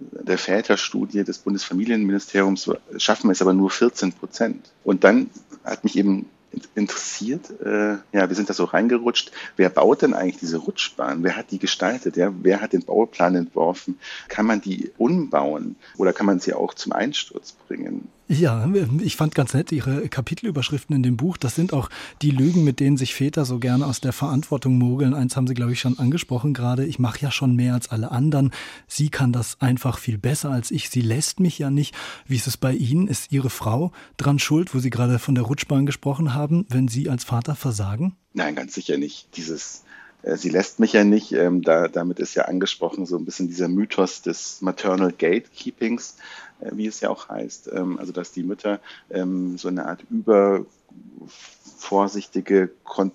der Väterstudie des Bundesfamilienministeriums schaffen es aber nur 14 Prozent. Und dann hat mich eben interessiert, äh, ja, wir sind da so reingerutscht. Wer baut denn eigentlich diese Rutschbahn? Wer hat die gestaltet? Ja? Wer hat den Bauplan entworfen? Kann man die umbauen oder kann man sie auch zum Einsturz bringen? Ja, ich fand ganz nett Ihre Kapitelüberschriften in dem Buch. Das sind auch die Lügen, mit denen sich Väter so gerne aus der Verantwortung mogeln. Eins haben Sie, glaube ich, schon angesprochen gerade. Ich mache ja schon mehr als alle anderen. Sie kann das einfach viel besser als ich. Sie lässt mich ja nicht. Wie ist es bei Ihnen? Ist Ihre Frau dran schuld, wo Sie gerade von der Rutschbahn gesprochen haben, wenn Sie als Vater versagen? Nein, ganz sicher nicht. Dieses Sie lässt mich ja nicht. Ähm, da, damit ist ja angesprochen so ein bisschen dieser Mythos des Maternal Gatekeepings, äh, wie es ja auch heißt. Ähm, also dass die Mütter ähm, so eine Art übervorsichtige, kon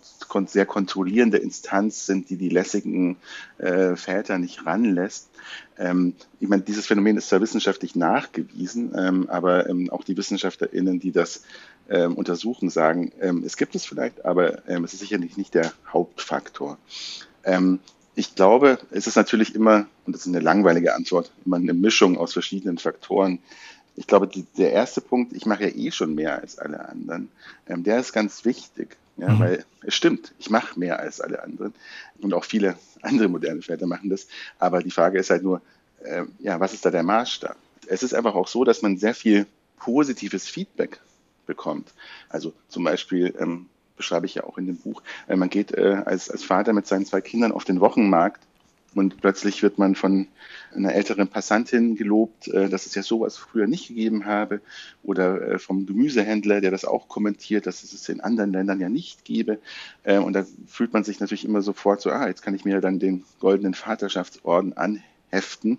sehr kontrollierende Instanz sind, die die lässigen äh, Väter nicht ranlässt. Ähm, ich meine, dieses Phänomen ist zwar wissenschaftlich nachgewiesen, ähm, aber ähm, auch die WissenschaftlerInnen, die das ähm, untersuchen, sagen, ähm, es gibt es vielleicht, aber ähm, es ist sicherlich nicht der Hauptfaktor. Ähm, ich glaube, es ist natürlich immer, und das ist eine langweilige Antwort, immer eine Mischung aus verschiedenen Faktoren. Ich glaube, die, der erste Punkt, ich mache ja eh schon mehr als alle anderen, ähm, der ist ganz wichtig, ja, Mhm. weil es stimmt, ich mache mehr als alle anderen und auch viele andere moderne Väter machen das. Aber die Frage ist halt nur, ähm, ja, was ist da der Maßstab? Es ist einfach auch so, dass man sehr viel positives Feedback bekommt. Also zum Beispiel ähm, beschreibe ich ja auch in dem Buch, äh, man geht äh, als, als Vater mit seinen zwei Kindern auf den Wochenmarkt und plötzlich wird man von einer älteren Passantin gelobt, äh, dass es ja sowas früher nicht gegeben habe. Oder äh, vom Gemüsehändler, der das auch kommentiert, dass es es in anderen Ländern ja nicht gäbe. Äh, und da fühlt man sich natürlich immer sofort so, ah, jetzt kann ich mir dann den goldenen Vaterschaftsorden anheften.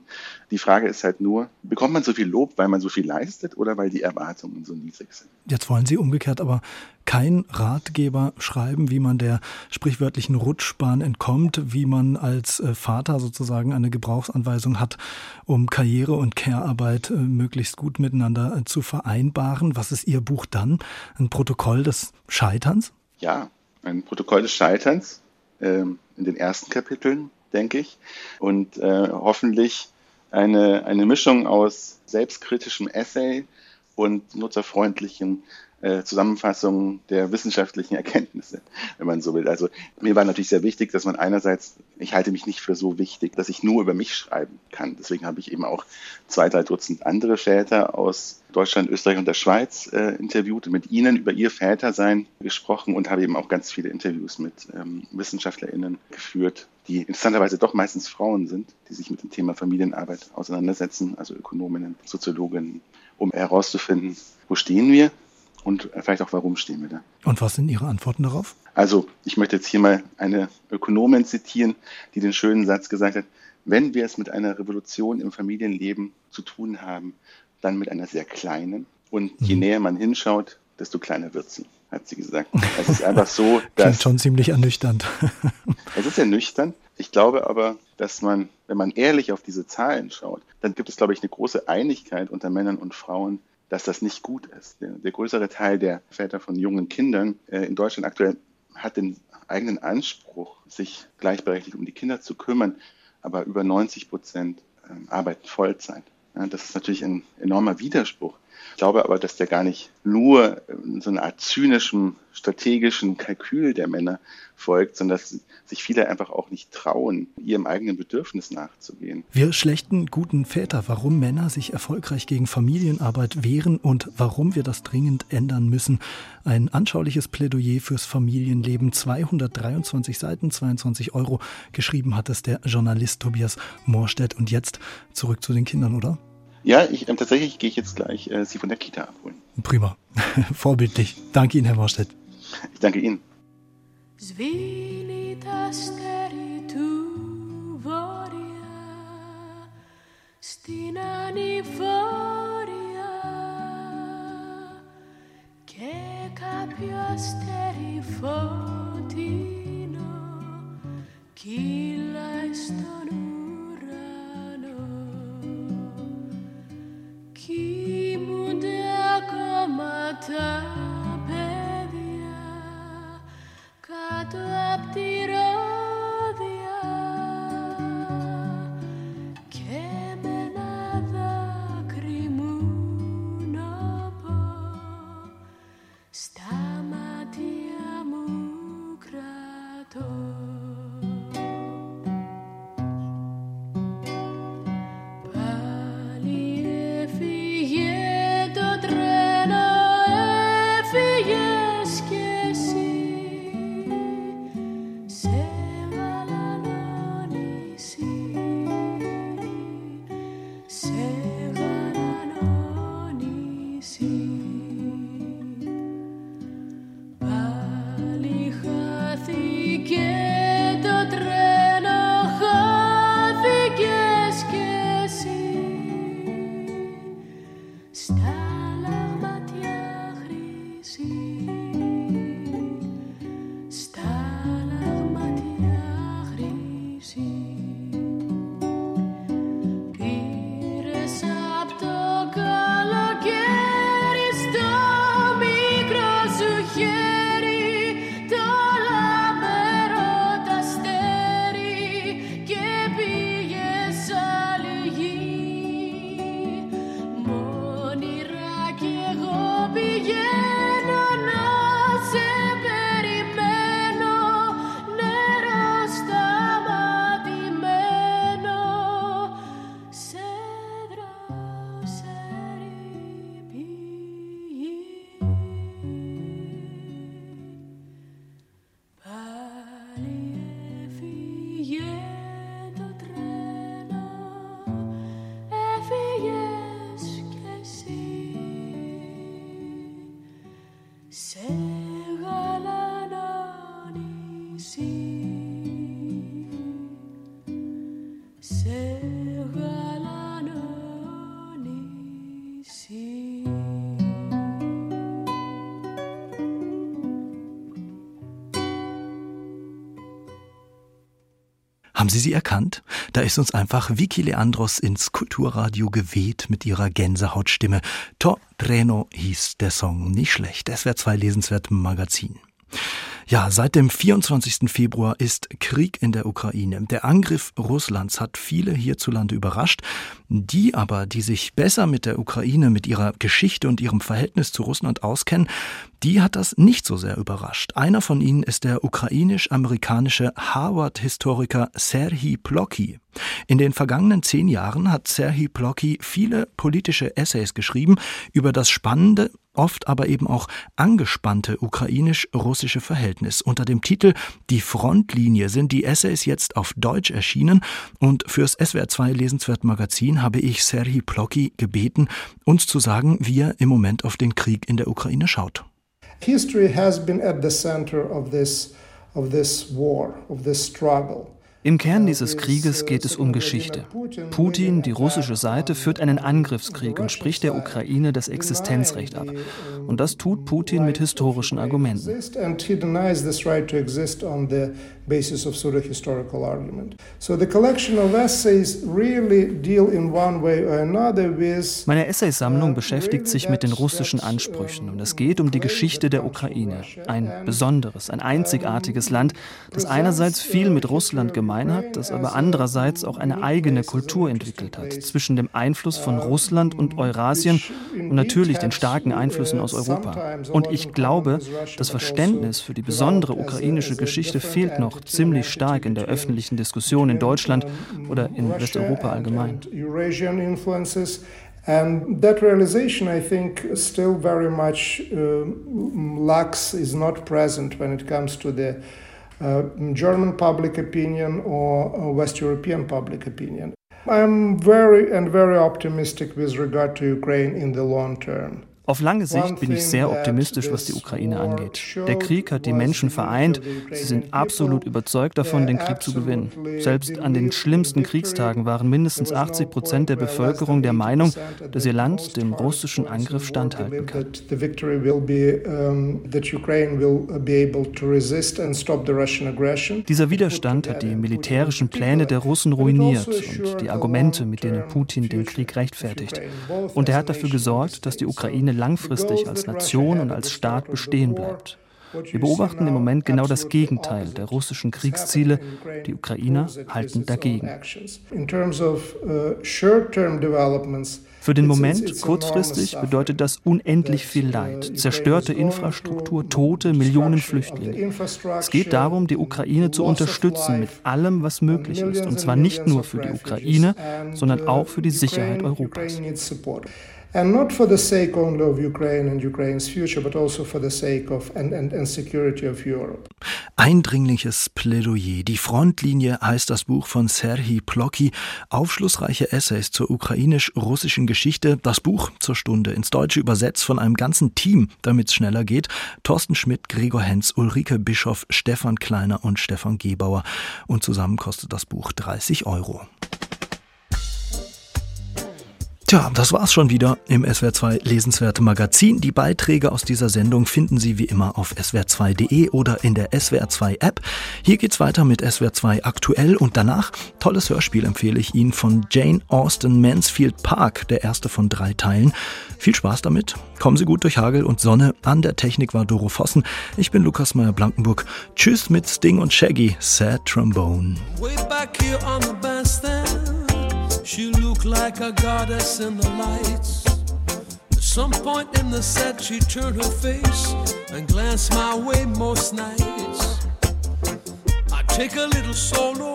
Die Frage ist halt nur, bekommt man so viel Lob, weil man so viel leistet oder weil die Erwartungen so niedrig sind? Jetzt wollen Sie umgekehrt aber kein Ratgeber schreiben, wie man der sprichwörtlichen Rutschbahn entkommt, wie man als äh, Vater sozusagen eine Gebrauchsanweisung hat, um Karriere und Care-Arbeit äh, möglichst gut miteinander äh, zu vereinbaren. Was ist Ihr Buch dann? Ein Protokoll des Scheiterns? Ja, ein Protokoll des Scheiterns ähm, in den ersten Kapiteln, denke ich. Und äh, hoffentlich eine, eine Mischung aus selbstkritischem Essay und nutzerfreundlichen äh, Zusammenfassung der wissenschaftlichen Erkenntnisse, wenn man so will. Also mir war natürlich sehr wichtig, dass man einerseits, ich halte mich nicht für so wichtig, dass ich nur über mich schreiben kann. Deswegen habe ich eben auch zwei, drei Dutzend andere Väter aus Deutschland, Österreich und der Schweiz äh, interviewt und mit ihnen über ihr Vätersein gesprochen und habe eben auch ganz viele Interviews mit ähm, WissenschaftlerInnen geführt, die interessanterweise doch meistens Frauen sind, die sich mit dem Thema Familienarbeit auseinandersetzen, also Ökonominnen, Soziologinnen, um herauszufinden, wo stehen wir und vielleicht auch, warum stehen wir da. Und was sind Ihre Antworten darauf? Also, ich möchte jetzt hier mal eine Ökonomin zitieren, die den schönen Satz gesagt hat, wenn wir es mit einer Revolution im Familienleben zu tun haben, dann mit einer sehr kleinen. Und je Mhm. näher man hinschaut, desto kleiner wird sie, hat sie gesagt. Es ist einfach so, dass Klingt schon ziemlich ernüchternd. es ist ernüchternd. Ich glaube aber, dass man, wenn man ehrlich auf diese Zahlen schaut, dann gibt es, glaube ich, eine große Einigkeit unter Männern und Frauen, dass das nicht gut ist. Der, der größere Teil der Väter von jungen Kindern äh, in Deutschland aktuell hat den eigenen Anspruch, sich gleichberechtigt um die Kinder zu kümmern, aber über 90 Prozent ähm, arbeiten Vollzeit. Ja, das ist natürlich ein enormer Widerspruch. Ich glaube aber, dass der gar nicht nur ähm, so einer Art zynischem, strategischen Kalkül der Männer folgt, sondern dass sich viele einfach auch nicht trauen, ihrem eigenen Bedürfnis nachzugehen. Wir schlechten guten Väter, warum Männer sich erfolgreich gegen Familienarbeit wehren und warum wir das dringend ändern müssen. Ein anschauliches Plädoyer fürs Familienleben, 223 Seiten, 22 Euro. Geschrieben hat es der Journalist Tobias Morstedt. Und jetzt zurück zu den Kindern, oder? Ja, ich, ähm, tatsächlich gehe ich jetzt gleich äh, sie von der Kita abholen. Prima. Vorbildlich. Danke Ihnen, Herr Morstedt. Ich danke Ihnen. Σβήνει τα αστέρι του βόρεια στην ανηφόρια και κάποιο αστέρι φωτεινό κύλαει στον τα παιδιά κάτω απ' τη ρόδια Haben Sie sie erkannt? Da ist uns einfach Vicky Leandros ins Kulturradio geweht mit ihrer Gänsehautstimme. To Treno hieß der Song. Nicht schlecht. Es wäre zwei lesenswert im Magazin. Ja, seit dem 24. Februar ist Krieg in der Ukraine. Der Angriff Russlands hat viele hierzulande überrascht. Die aber, die sich besser mit der Ukraine, mit ihrer Geschichte und ihrem Verhältnis zu Russland auskennen, die hat das nicht so sehr überrascht. Einer von ihnen ist der ukrainisch-amerikanische Harvard-Historiker Serhii Plokhy. In den vergangenen zehn Jahren hat Serhii Plokhy viele politische Essays geschrieben über das spannende, oft aber eben auch angespannte ukrainisch-russische Verhältnis. Unter dem Titel Die Frontlinie sind die Essays jetzt auf Deutsch erschienen und fürs SWR2 Lesenswert Magazin habe ich Serhii Plokhy gebeten, uns zu sagen, wie er im Moment auf den Krieg in der Ukraine schaut. History has been at the center of this, of this war, of this struggle. Im Kern dieses Krieges geht es um Geschichte. Putin, die russische Seite, führt einen Angriffskrieg und spricht der Ukraine das Existenzrecht ab. Und das tut Putin mit historischen Argumenten. Basis of pseudo-historical argument. So the collection of essays really deal in one way or another with Meine Essaysammlung beschäftigt sich mit den russischen Ansprüchen und es geht um die Geschichte der Ukraine. Ein besonderes, ein einzigartiges Land, das einerseits viel mit Russland gemein hat, das aber andererseits auch eine eigene Kultur entwickelt hat, zwischen dem Einfluss von Russland und Eurasien und natürlich den starken Einflüssen aus Europa. Und ich glaube, das Verständnis für die besondere ukrainische Geschichte fehlt noch ziemlich stark in der öffentlichen Diskussion in Deutschland oder in Westeuropa allgemein. And that realization, I think, still very much uh, lacks, is not present when it comes to the uh, German public opinion or West European public opinion. I'm very and very optimistic with regard to Ukraine in the long term. Auf lange Sicht bin ich sehr optimistisch, was die Ukraine angeht. Der Krieg hat die Menschen vereint. Sie sind absolut überzeugt davon, den Krieg zu gewinnen. Selbst an den schlimmsten Kriegstagen waren mindestens 80 Prozent der Bevölkerung der Meinung, dass ihr Land dem russischen Angriff standhalten kann. Dieser Widerstand hat die militärischen Pläne der Russen ruiniert und die Argumente, mit denen Putin den Krieg rechtfertigt. Und er hat dafür gesorgt, dass die Ukraine langfristig als Nation und als Staat bestehen bleibt. Wir beobachten im Moment genau das Gegenteil der russischen Kriegsziele. Die Ukrainer halten dagegen. Für den Moment, kurzfristig, bedeutet das unendlich viel Leid, zerstörte Infrastruktur, Tote, Millionen Flüchtlinge. Es geht darum, die Ukraine zu unterstützen mit allem, was möglich ist. Und zwar nicht nur für die Ukraine, sondern auch für die Sicherheit Europas. And not for the sake only of Ukraine and Ukraine's future, but also for the sake of and, and, and security of Europe. Eindringliches Plädoyer. Die Frontlinie heißt das Buch von Serhii Plocki. Aufschlussreiche Essays zur ukrainisch-russischen Geschichte. Das Buch zur Stunde ins Deutsche übersetzt von einem ganzen Team, damit es schneller geht. Thorsten Schmidt, Gregor Henz, Ulrike Bischoff, Stefan Kleiner und Stefan Gebauer. Und zusammen kostet das Buch 30 Euro. Tja, das war's schon wieder im SWR2 Lesenswerte Magazin. Die Beiträge aus dieser Sendung finden Sie wie immer auf swr2.de oder in der SWR2 App. Hier geht's weiter mit SWR2 aktuell und danach tolles Hörspiel empfehle ich Ihnen von Jane Austen Mansfield Park, der erste von drei Teilen. Viel Spaß damit. Kommen Sie gut durch Hagel und Sonne. An der Technik war Doro Vossen. Ich bin Lukas Meyer Blankenburg. Tschüss mit Sting und Shaggy. Sad Trombone. She looked like a goddess in the lights. At some point in the set, she turned her face and glanced my way most nights. I take a little solo,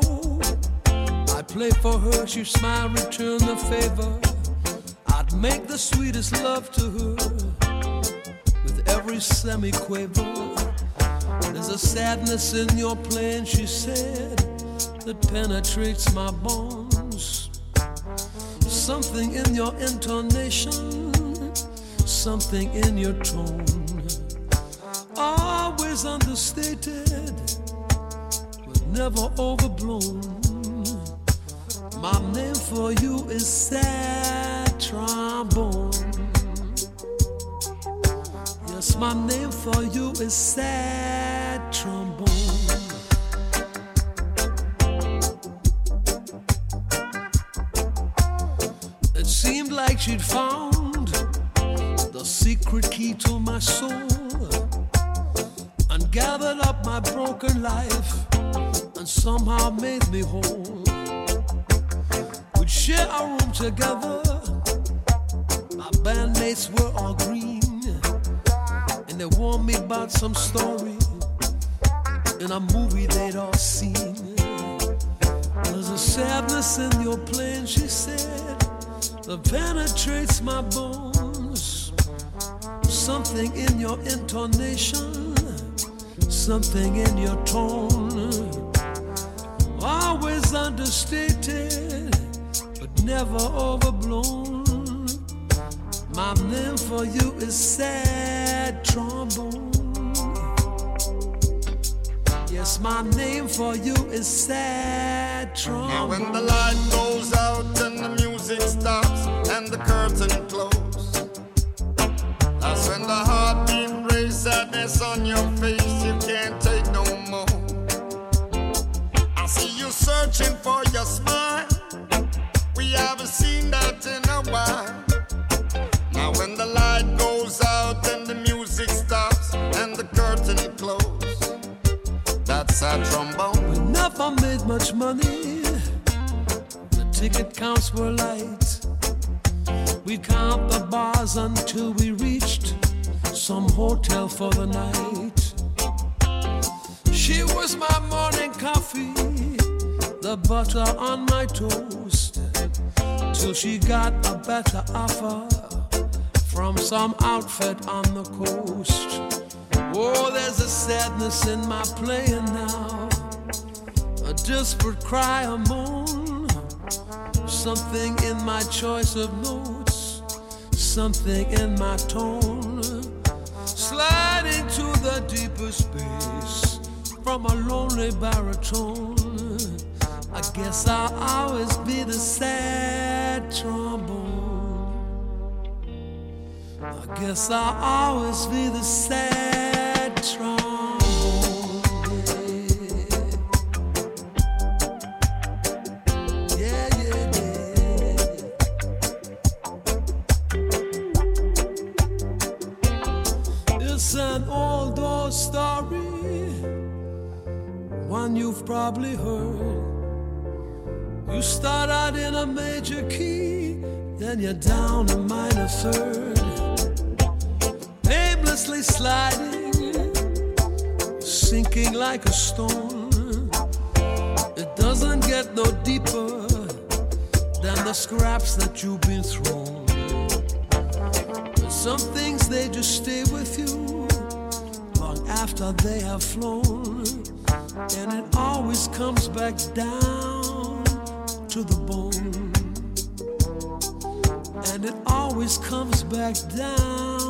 I play for her, she smile, return the favor. I'd make the sweetest love to her with every semi-quaver. There's a sadness in your playing, she said, that penetrates my bones something in your intonation, something in your tone. Always understated, but never overblown. My name for you is sad trombone. Yes, my name for you is sad trombone. Like she'd found. The secret key to my soul. And gathered up my broken life. And somehow made me whole. We'd share a room together, my bandmates were all green, and they warned me about some story. In a movie they'd all seen. There's a sadness in your playing, she said that penetrates my bones. Something in your intonation, something in your tone. Always understated, but never overblown. My name for you is sad trombone. Yes, my name for you is sad trombone. when the light goes out and the music stops curtain close. that's when the heartbeat raise sadness on your face. You can't take no more. I see you searching for your smile. We haven't seen that in a while. Now when the light goes out and the music stops and the curtain closes, that's our trombone. We never made much money. The ticket counts were light. We'd count the bars until we reached some hotel for the night. She was my morning coffee, the butter on my toast. Till she got a better offer from some outfit on the coast. Oh, there's a sadness in my playing now, a desperate cry, a moan, something in my choice of notes, something in my tone, sliding to the deeper space from a lonely baritone. I guess I'll always be the sad trombone. I guess I'll always be the sad trombone. You've probably heard. You start out in a major key, then you're down a minor third. Aimlessly sliding, sinking like a stone. It doesn't get no deeper than the scraps that you've been thrown. But some things they just stay with you long after they have flown. And it always comes back down to the bone. And it always comes back down.